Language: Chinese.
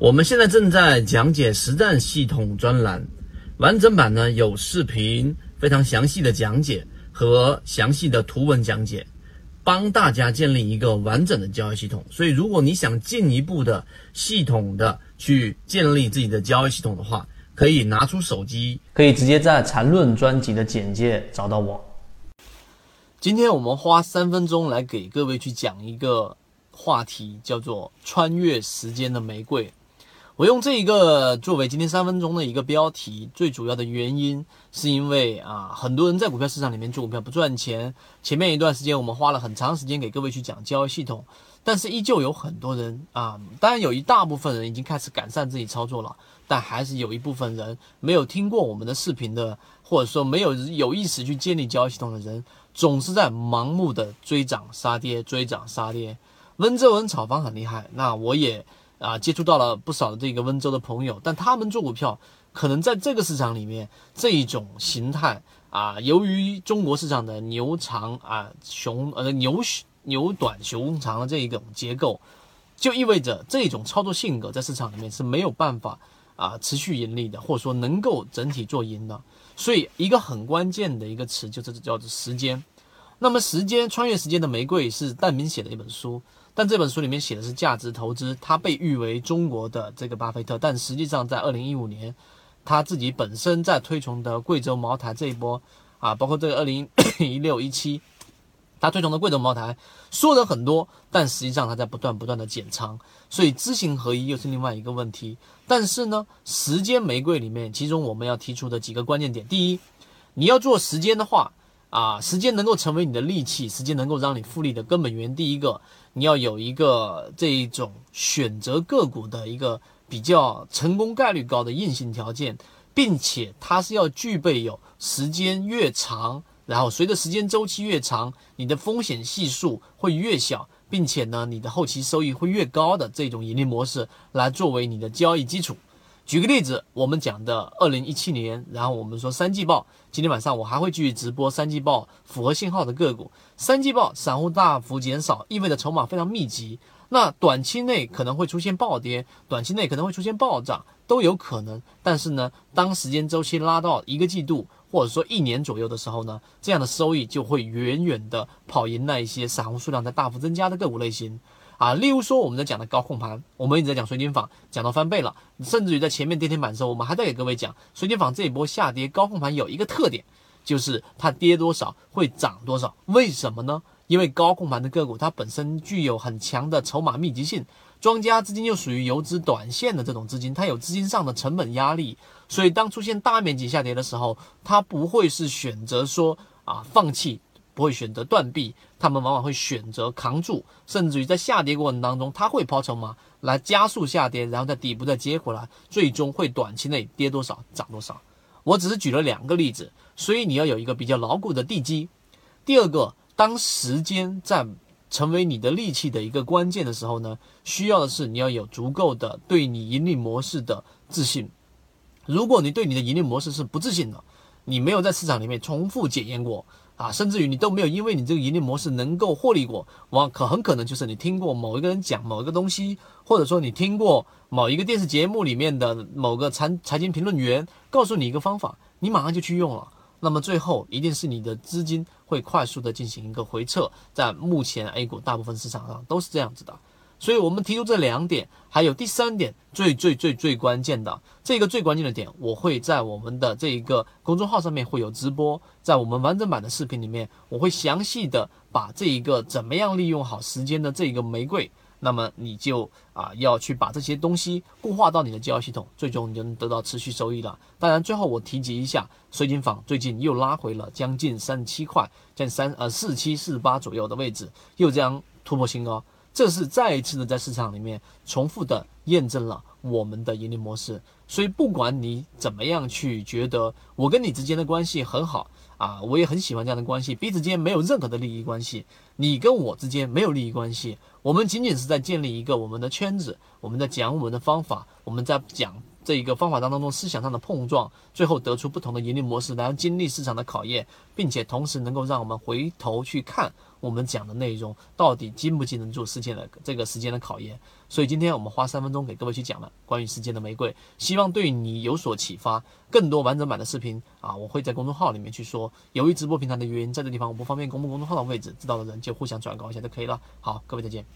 我们现在正在讲解实战系统专栏，完整版呢有视频，非常详细的讲解和详细的图文讲解，帮大家建立一个完整的交易系统。所以，如果你想进一步的系统的去建立自己的交易系统的话，可以拿出手机，可以直接在缠论专辑的简介找到我。今天我们花三分钟来给各位去讲一个话题，叫做“穿越时间的玫瑰”。我用这一个作为今天三分钟的一个标题，最主要的原因是因为啊，很多人在股票市场里面做股票不赚钱。前面一段时间我们花了很长时间给各位去讲交易系统，但是依旧有很多人啊，当然有一大部分人已经开始改善自己操作了，但还是有一部分人没有听过我们的视频的，或者说没有有意识去建立交易系统的人，总是在盲目的追涨杀跌，追涨杀跌。温州文炒房很厉害，那我也。啊，接触到了不少的这个温州的朋友，但他们做股票可能在这个市场里面这一种形态啊，由于中国市场的牛长啊熊呃牛牛短熊长的这一种结构，就意味着这种操作性格在市场里面是没有办法啊持续盈利的，或者说能够整体做赢的。所以一个很关键的一个词就是叫做时间。那么时间穿越时间的玫瑰是戴明写的一本书。但这本书里面写的是价值投资，他被誉为中国的这个巴菲特，但实际上在二零一五年，他自己本身在推崇的贵州茅台这一波啊，包括这个二零一六一七，他推崇的贵州茅台说的很多，但实际上他在不断不断的减仓，所以知行合一又是另外一个问题。但是呢，时间玫瑰里面，其中我们要提出的几个关键点，第一，你要做时间的话。啊，时间能够成为你的利器，时间能够让你复利的根本原因，第一个，你要有一个这一种选择个股的一个比较成功概率高的硬性条件，并且它是要具备有时间越长，然后随着时间周期越长，你的风险系数会越小，并且呢，你的后期收益会越高的这种盈利模式来作为你的交易基础。举个例子，我们讲的二零一七年，然后我们说三季报。今天晚上我还会继续直播三季报符合信号的个股。三季报散户大幅减少，意味着筹码非常密集。那短期内可能会出现暴跌，短期内可能会出现暴涨，都有可能。但是呢，当时间周期拉到一个季度或者说一年左右的时候呢，这样的收益就会远远的跑赢那一些散户数量在大幅增加的个股类型。啊，例如说我们在讲的高控盘，我们一直在讲水晶坊，讲到翻倍了，甚至于在前面跌停板的时候，我们还在给各位讲水晶坊这一波下跌，高控盘有一个特点，就是它跌多少会涨多少，为什么呢？因为高控盘的个股它本身具有很强的筹码密集性，庄家资金又属于游资短线的这种资金，它有资金上的成本压力，所以当出现大面积下跌的时候，它不会是选择说啊放弃。不会选择断臂，他们往往会选择扛住，甚至于在下跌过程当中，他会抛筹码来加速下跌，然后在底部再接回来，最终会短期内跌多少涨多少。我只是举了两个例子，所以你要有一个比较牢固的地基。第二个，当时间在成为你的利器的一个关键的时候呢，需要的是你要有足够的对你盈利模式的自信。如果你对你的盈利模式是不自信的，你没有在市场里面重复检验过。啊，甚至于你都没有因为你这个盈利模式能够获利过，往可很可能就是你听过某一个人讲某一个东西，或者说你听过某一个电视节目里面的某个财财经评论员告诉你一个方法，你马上就去用了，那么最后一定是你的资金会快速的进行一个回撤，在目前 A 股大部分市场上都是这样子的。所以，我们提出这两点，还有第三点，最最最最关键的这个最关键的点，我会在我们的这一个公众号上面会有直播，在我们完整版的视频里面，我会详细的把这一个怎么样利用好时间的这一个玫瑰，那么你就啊要去把这些东西固化到你的交易系统，最终你就能得到持续收益了。当然，最后我提及一下，水晶坊最近又拉回了将近三十七块，近三呃四七四八左右的位置，又将突破新高。这是再一次的在市场里面重复的验证了我们的盈利模式，所以不管你怎么样去觉得我跟你之间的关系很好啊，我也很喜欢这样的关系，彼此间没有任何的利益关系，你跟我之间没有利益关系，我们仅仅是在建立一个我们的圈子，我们在讲我们的方法，我们在讲。这一个方法当中思想上的碰撞，最后得出不同的盈利模式，来经历市场的考验，并且同时能够让我们回头去看我们讲的内容到底经不经得住时间的这个时间的考验。所以今天我们花三分钟给各位去讲了关于时间的玫瑰，希望对你有所启发。更多完整版的视频啊，我会在公众号里面去说。由于直播平台的原因，在这地方我不方便公布公众号的位置，知道的人就互相转告一下就可以了。好，各位再见。